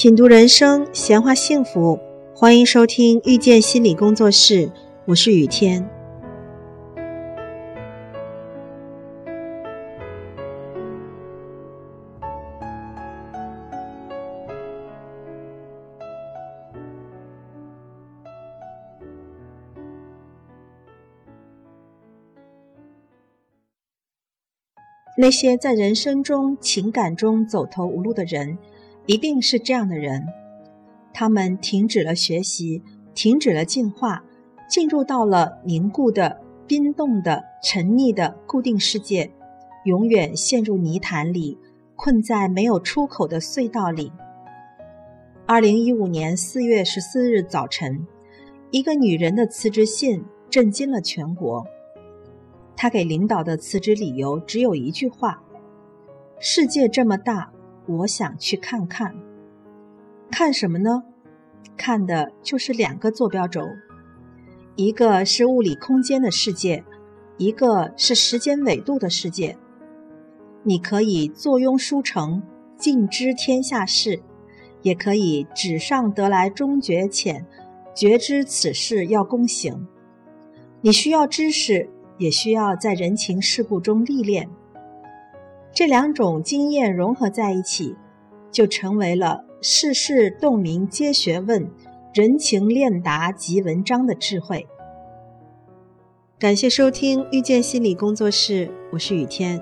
品读人生，闲话幸福，欢迎收听遇见心理工作室，我是雨天。那些在人生中、情感中走投无路的人。一定是这样的人，他们停止了学习，停止了进化，进入到了凝固的、冰冻的、沉溺的固定世界，永远陷入泥潭里，困在没有出口的隧道里。二零一五年四月十四日早晨，一个女人的辞职信震惊了全国。她给领导的辞职理由只有一句话：“世界这么大。”我想去看看，看什么呢？看的就是两个坐标轴，一个是物理空间的世界，一个是时间纬度的世界。你可以坐拥书城，尽知天下事，也可以纸上得来终觉浅，觉知此事要躬行。你需要知识，也需要在人情世故中历练。这两种经验融合在一起，就成为了世事洞明皆学问，人情练达即文章的智慧。感谢收听遇见心理工作室，我是雨天。